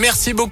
Merci beaucoup.